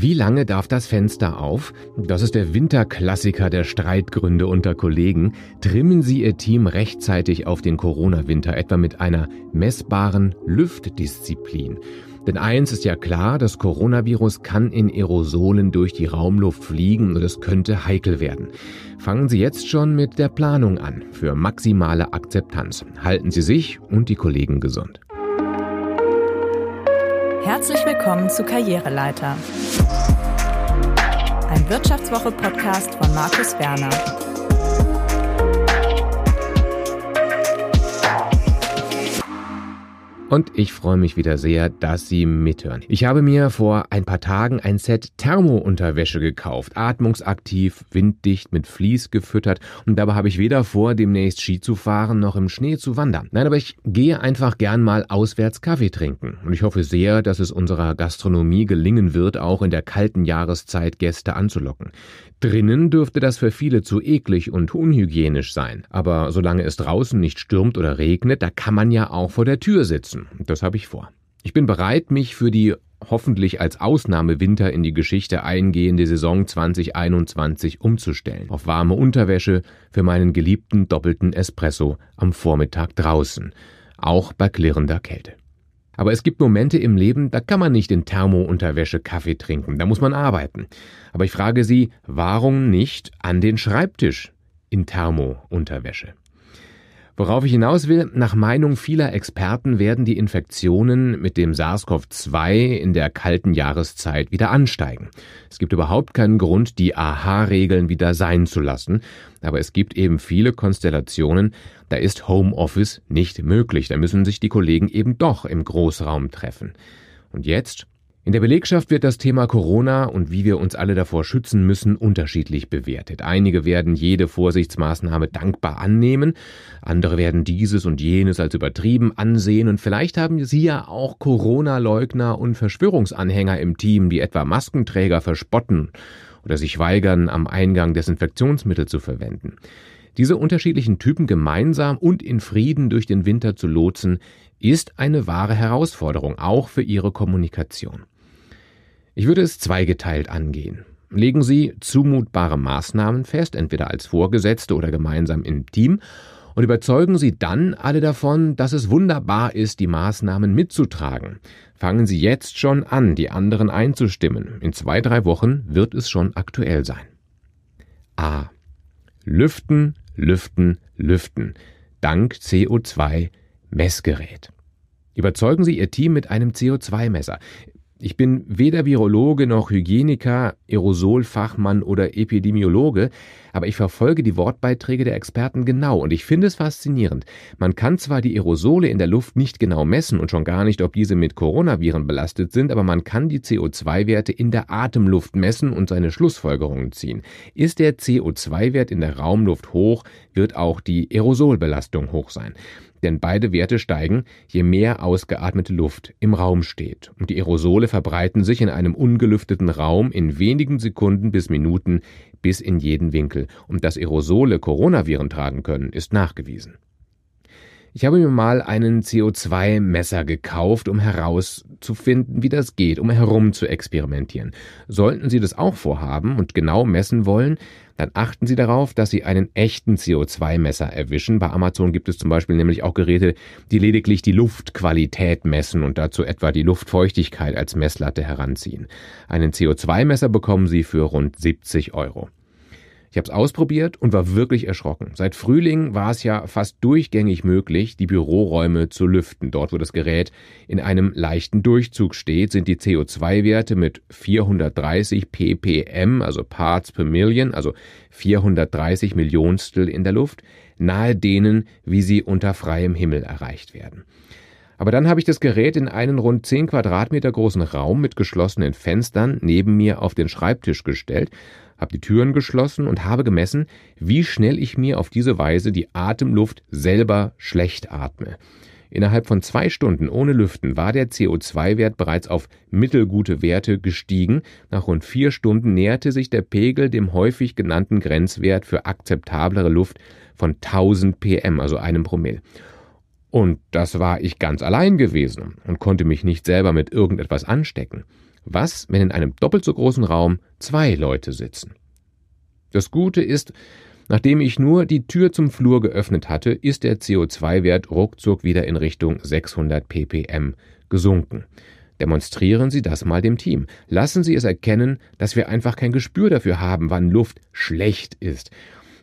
Wie lange darf das Fenster auf? Das ist der Winterklassiker der Streitgründe unter Kollegen. Trimmen Sie Ihr Team rechtzeitig auf den Corona-Winter, etwa mit einer messbaren Lüftdisziplin. Denn eins ist ja klar, das Coronavirus kann in Aerosolen durch die Raumluft fliegen und es könnte heikel werden. Fangen Sie jetzt schon mit der Planung an für maximale Akzeptanz. Halten Sie sich und die Kollegen gesund. Herzlich willkommen zu Karriereleiter. Ein Wirtschaftswoche-Podcast von Markus Werner. Und ich freue mich wieder sehr, dass Sie mithören. Ich habe mir vor ein paar Tagen ein Set Thermounterwäsche gekauft. Atmungsaktiv, winddicht, mit Vlies gefüttert. Und dabei habe ich weder vor, demnächst Ski zu fahren, noch im Schnee zu wandern. Nein, aber ich gehe einfach gern mal auswärts Kaffee trinken. Und ich hoffe sehr, dass es unserer Gastronomie gelingen wird, auch in der kalten Jahreszeit Gäste anzulocken. Drinnen dürfte das für viele zu eklig und unhygienisch sein. Aber solange es draußen nicht stürmt oder regnet, da kann man ja auch vor der Tür sitzen. Das habe ich vor. Ich bin bereit, mich für die hoffentlich als Ausnahmewinter in die Geschichte eingehende Saison 2021 umzustellen. Auf warme Unterwäsche für meinen geliebten doppelten Espresso am Vormittag draußen. Auch bei klirrender Kälte. Aber es gibt Momente im Leben, da kann man nicht in Thermounterwäsche Kaffee trinken, da muss man arbeiten. Aber ich frage Sie, warum nicht an den Schreibtisch in Thermounterwäsche? Worauf ich hinaus will, nach Meinung vieler Experten werden die Infektionen mit dem SARS-CoV-2 in der kalten Jahreszeit wieder ansteigen. Es gibt überhaupt keinen Grund, die AHA-Regeln wieder sein zu lassen, aber es gibt eben viele Konstellationen, da ist Homeoffice nicht möglich, da müssen sich die Kollegen eben doch im Großraum treffen. Und jetzt in der Belegschaft wird das Thema Corona und wie wir uns alle davor schützen müssen unterschiedlich bewertet. Einige werden jede Vorsichtsmaßnahme dankbar annehmen, andere werden dieses und jenes als übertrieben ansehen und vielleicht haben Sie ja auch Corona-Leugner und Verschwörungsanhänger im Team, die etwa Maskenträger verspotten oder sich weigern, am Eingang Desinfektionsmittel zu verwenden. Diese unterschiedlichen Typen gemeinsam und in Frieden durch den Winter zu lotsen, ist eine wahre Herausforderung, auch für Ihre Kommunikation. Ich würde es zweigeteilt angehen. Legen Sie zumutbare Maßnahmen fest, entweder als Vorgesetzte oder gemeinsam im Team, und überzeugen Sie dann alle davon, dass es wunderbar ist, die Maßnahmen mitzutragen. Fangen Sie jetzt schon an, die anderen einzustimmen. In zwei, drei Wochen wird es schon aktuell sein. A. Lüften, lüften, lüften. Dank CO2 Messgerät. Überzeugen Sie Ihr Team mit einem CO2-Messer. Ich bin weder Virologe noch Hygieniker, Aerosolfachmann oder Epidemiologe, aber ich verfolge die Wortbeiträge der Experten genau und ich finde es faszinierend. Man kann zwar die Aerosole in der Luft nicht genau messen und schon gar nicht, ob diese mit Coronaviren belastet sind, aber man kann die CO2-Werte in der Atemluft messen und seine Schlussfolgerungen ziehen. Ist der CO2-Wert in der Raumluft hoch, wird auch die Aerosolbelastung hoch sein denn beide Werte steigen, je mehr ausgeatmete Luft im Raum steht. Und die Aerosole verbreiten sich in einem ungelüfteten Raum in wenigen Sekunden bis Minuten bis in jeden Winkel. Und dass Aerosole Coronaviren tragen können, ist nachgewiesen. Ich habe mir mal einen CO2-Messer gekauft, um herauszufinden, wie das geht, um herum zu experimentieren. Sollten Sie das auch vorhaben und genau messen wollen, dann achten Sie darauf, dass Sie einen echten CO2-Messer erwischen. Bei Amazon gibt es zum Beispiel nämlich auch Geräte, die lediglich die Luftqualität messen und dazu etwa die Luftfeuchtigkeit als Messlatte heranziehen. Einen CO2-Messer bekommen Sie für rund 70 Euro. Ich habe es ausprobiert und war wirklich erschrocken. Seit Frühling war es ja fast durchgängig möglich, die Büroräume zu lüften. Dort, wo das Gerät in einem leichten Durchzug steht, sind die CO2-Werte mit 430 ppm, also Parts per Million, also 430 Millionstel in der Luft, nahe denen, wie sie unter freiem Himmel erreicht werden. Aber dann habe ich das Gerät in einen rund 10 Quadratmeter großen Raum mit geschlossenen Fenstern neben mir auf den Schreibtisch gestellt habe die Türen geschlossen und habe gemessen, wie schnell ich mir auf diese Weise die Atemluft selber schlecht atme. Innerhalb von zwei Stunden ohne Lüften war der CO2-Wert bereits auf mittelgute Werte gestiegen. Nach rund vier Stunden näherte sich der Pegel dem häufig genannten Grenzwert für akzeptablere Luft von 1000 pm, also einem Promille. Und das war ich ganz allein gewesen und konnte mich nicht selber mit irgendetwas anstecken. Was, wenn in einem doppelt so großen Raum zwei Leute sitzen? Das Gute ist, nachdem ich nur die Tür zum Flur geöffnet hatte, ist der CO2-Wert ruckzuck wieder in Richtung 600 ppm gesunken. Demonstrieren Sie das mal dem Team. Lassen Sie es erkennen, dass wir einfach kein Gespür dafür haben, wann Luft schlecht ist.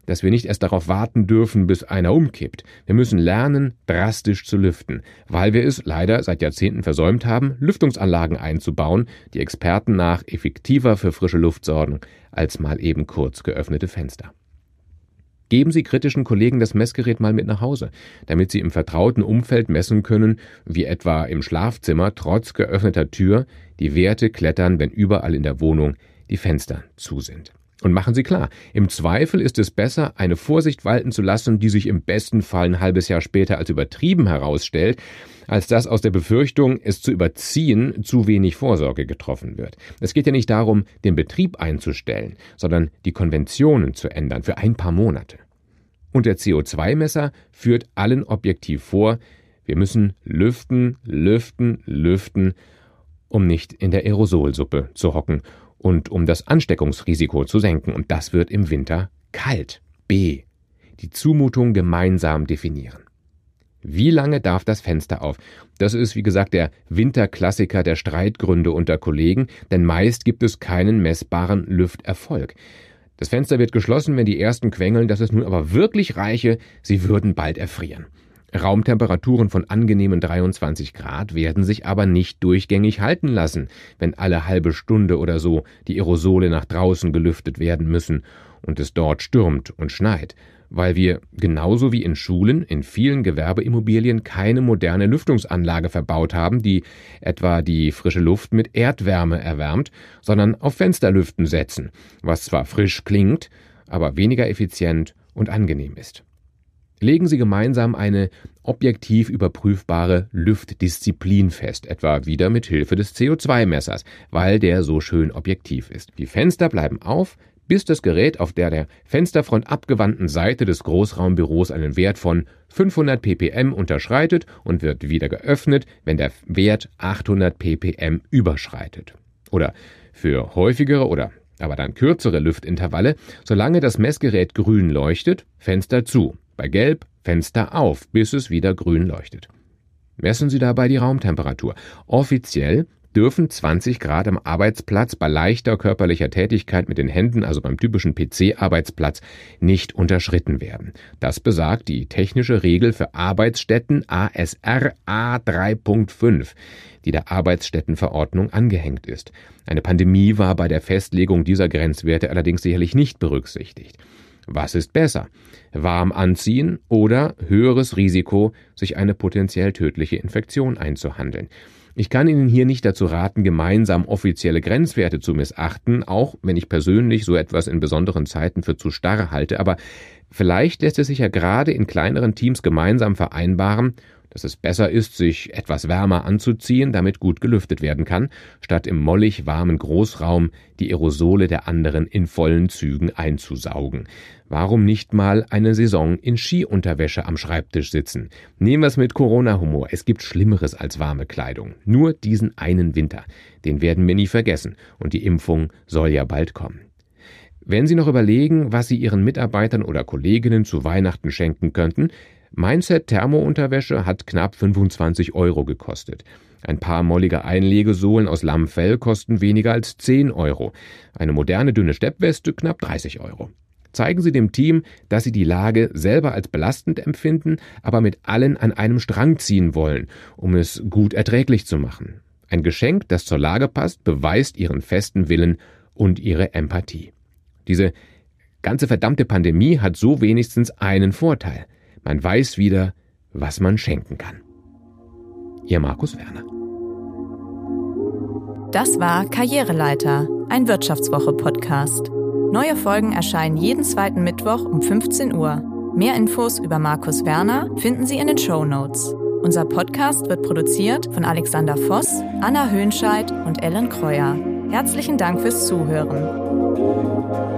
Dass wir nicht erst darauf warten dürfen, bis einer umkippt. Wir müssen lernen, drastisch zu lüften, weil wir es leider seit Jahrzehnten versäumt haben, Lüftungsanlagen einzubauen, die Experten nach effektiver für frische Luft sorgen, als mal eben kurz geöffnete Fenster. Geben Sie kritischen Kollegen das Messgerät mal mit nach Hause, damit Sie im vertrauten Umfeld messen können, wie etwa im Schlafzimmer trotz geöffneter Tür die Werte klettern, wenn überall in der Wohnung die Fenster zu sind. Und machen Sie klar, im Zweifel ist es besser, eine Vorsicht walten zu lassen, die sich im besten Fall ein halbes Jahr später als übertrieben herausstellt, als dass aus der Befürchtung, es zu überziehen, zu wenig Vorsorge getroffen wird. Es geht ja nicht darum, den Betrieb einzustellen, sondern die Konventionen zu ändern für ein paar Monate. Und der CO2-Messer führt allen objektiv vor, wir müssen lüften, lüften, lüften, um nicht in der Aerosolsuppe zu hocken und um das Ansteckungsrisiko zu senken. Und das wird im Winter kalt. B. Die Zumutung gemeinsam definieren. Wie lange darf das Fenster auf? Das ist, wie gesagt, der Winterklassiker der Streitgründe unter Kollegen, denn meist gibt es keinen messbaren Lüfterfolg. Das Fenster wird geschlossen, wenn die ersten quengeln, dass es nun aber wirklich reiche, sie würden bald erfrieren. Raumtemperaturen von angenehmen 23 Grad werden sich aber nicht durchgängig halten lassen, wenn alle halbe Stunde oder so die Aerosole nach draußen gelüftet werden müssen und es dort stürmt und schneit weil wir genauso wie in Schulen in vielen Gewerbeimmobilien keine moderne Lüftungsanlage verbaut haben, die etwa die frische Luft mit Erdwärme erwärmt, sondern auf Fensterlüften setzen, was zwar frisch klingt, aber weniger effizient und angenehm ist. Legen Sie gemeinsam eine objektiv überprüfbare Lüftdisziplin fest, etwa wieder mit Hilfe des CO2-Messers, weil der so schön objektiv ist. Die Fenster bleiben auf, bis das Gerät auf der der Fensterfront abgewandten Seite des Großraumbüros einen Wert von 500 ppm unterschreitet und wird wieder geöffnet, wenn der Wert 800 ppm überschreitet. Oder für häufigere oder aber dann kürzere Lüftintervalle, solange das Messgerät grün leuchtet, Fenster zu, bei gelb Fenster auf, bis es wieder grün leuchtet. Messen Sie dabei die Raumtemperatur. Offiziell dürfen 20 Grad am Arbeitsplatz bei leichter körperlicher Tätigkeit mit den Händen, also beim typischen PC-Arbeitsplatz, nicht unterschritten werden. Das besagt die technische Regel für Arbeitsstätten ASR A3.5, die der Arbeitsstättenverordnung angehängt ist. Eine Pandemie war bei der Festlegung dieser Grenzwerte allerdings sicherlich nicht berücksichtigt. Was ist besser? Warm anziehen oder höheres Risiko, sich eine potenziell tödliche Infektion einzuhandeln? Ich kann Ihnen hier nicht dazu raten, gemeinsam offizielle Grenzwerte zu missachten, auch wenn ich persönlich so etwas in besonderen Zeiten für zu starr halte, aber vielleicht lässt es sich ja gerade in kleineren Teams gemeinsam vereinbaren, dass es besser ist, sich etwas wärmer anzuziehen, damit gut gelüftet werden kann, statt im mollig warmen Großraum die Aerosole der anderen in vollen Zügen einzusaugen. Warum nicht mal eine Saison in Skiunterwäsche am Schreibtisch sitzen? Nehmen wir es mit Corona-Humor. Es gibt Schlimmeres als warme Kleidung. Nur diesen einen Winter. Den werden wir nie vergessen. Und die Impfung soll ja bald kommen. Wenn Sie noch überlegen, was Sie Ihren Mitarbeitern oder Kolleginnen zu Weihnachten schenken könnten, mein Set Thermounterwäsche hat knapp 25 Euro gekostet. Ein paar mollige Einlegesohlen aus Lammfell kosten weniger als 10 Euro. Eine moderne dünne Steppweste knapp 30 Euro. Zeigen Sie dem Team, dass Sie die Lage selber als belastend empfinden, aber mit allen an einem Strang ziehen wollen, um es gut erträglich zu machen. Ein Geschenk, das zur Lage passt, beweist Ihren festen Willen und Ihre Empathie. Diese ganze verdammte Pandemie hat so wenigstens einen Vorteil. Man weiß wieder, was man schenken kann. Ihr Markus Werner. Das war Karriereleiter, ein Wirtschaftswoche-Podcast. Neue Folgen erscheinen jeden zweiten Mittwoch um 15 Uhr. Mehr Infos über Markus Werner finden Sie in den Show Notes. Unser Podcast wird produziert von Alexander Voss, Anna Höhnscheid und Ellen Kreuer. Herzlichen Dank fürs Zuhören.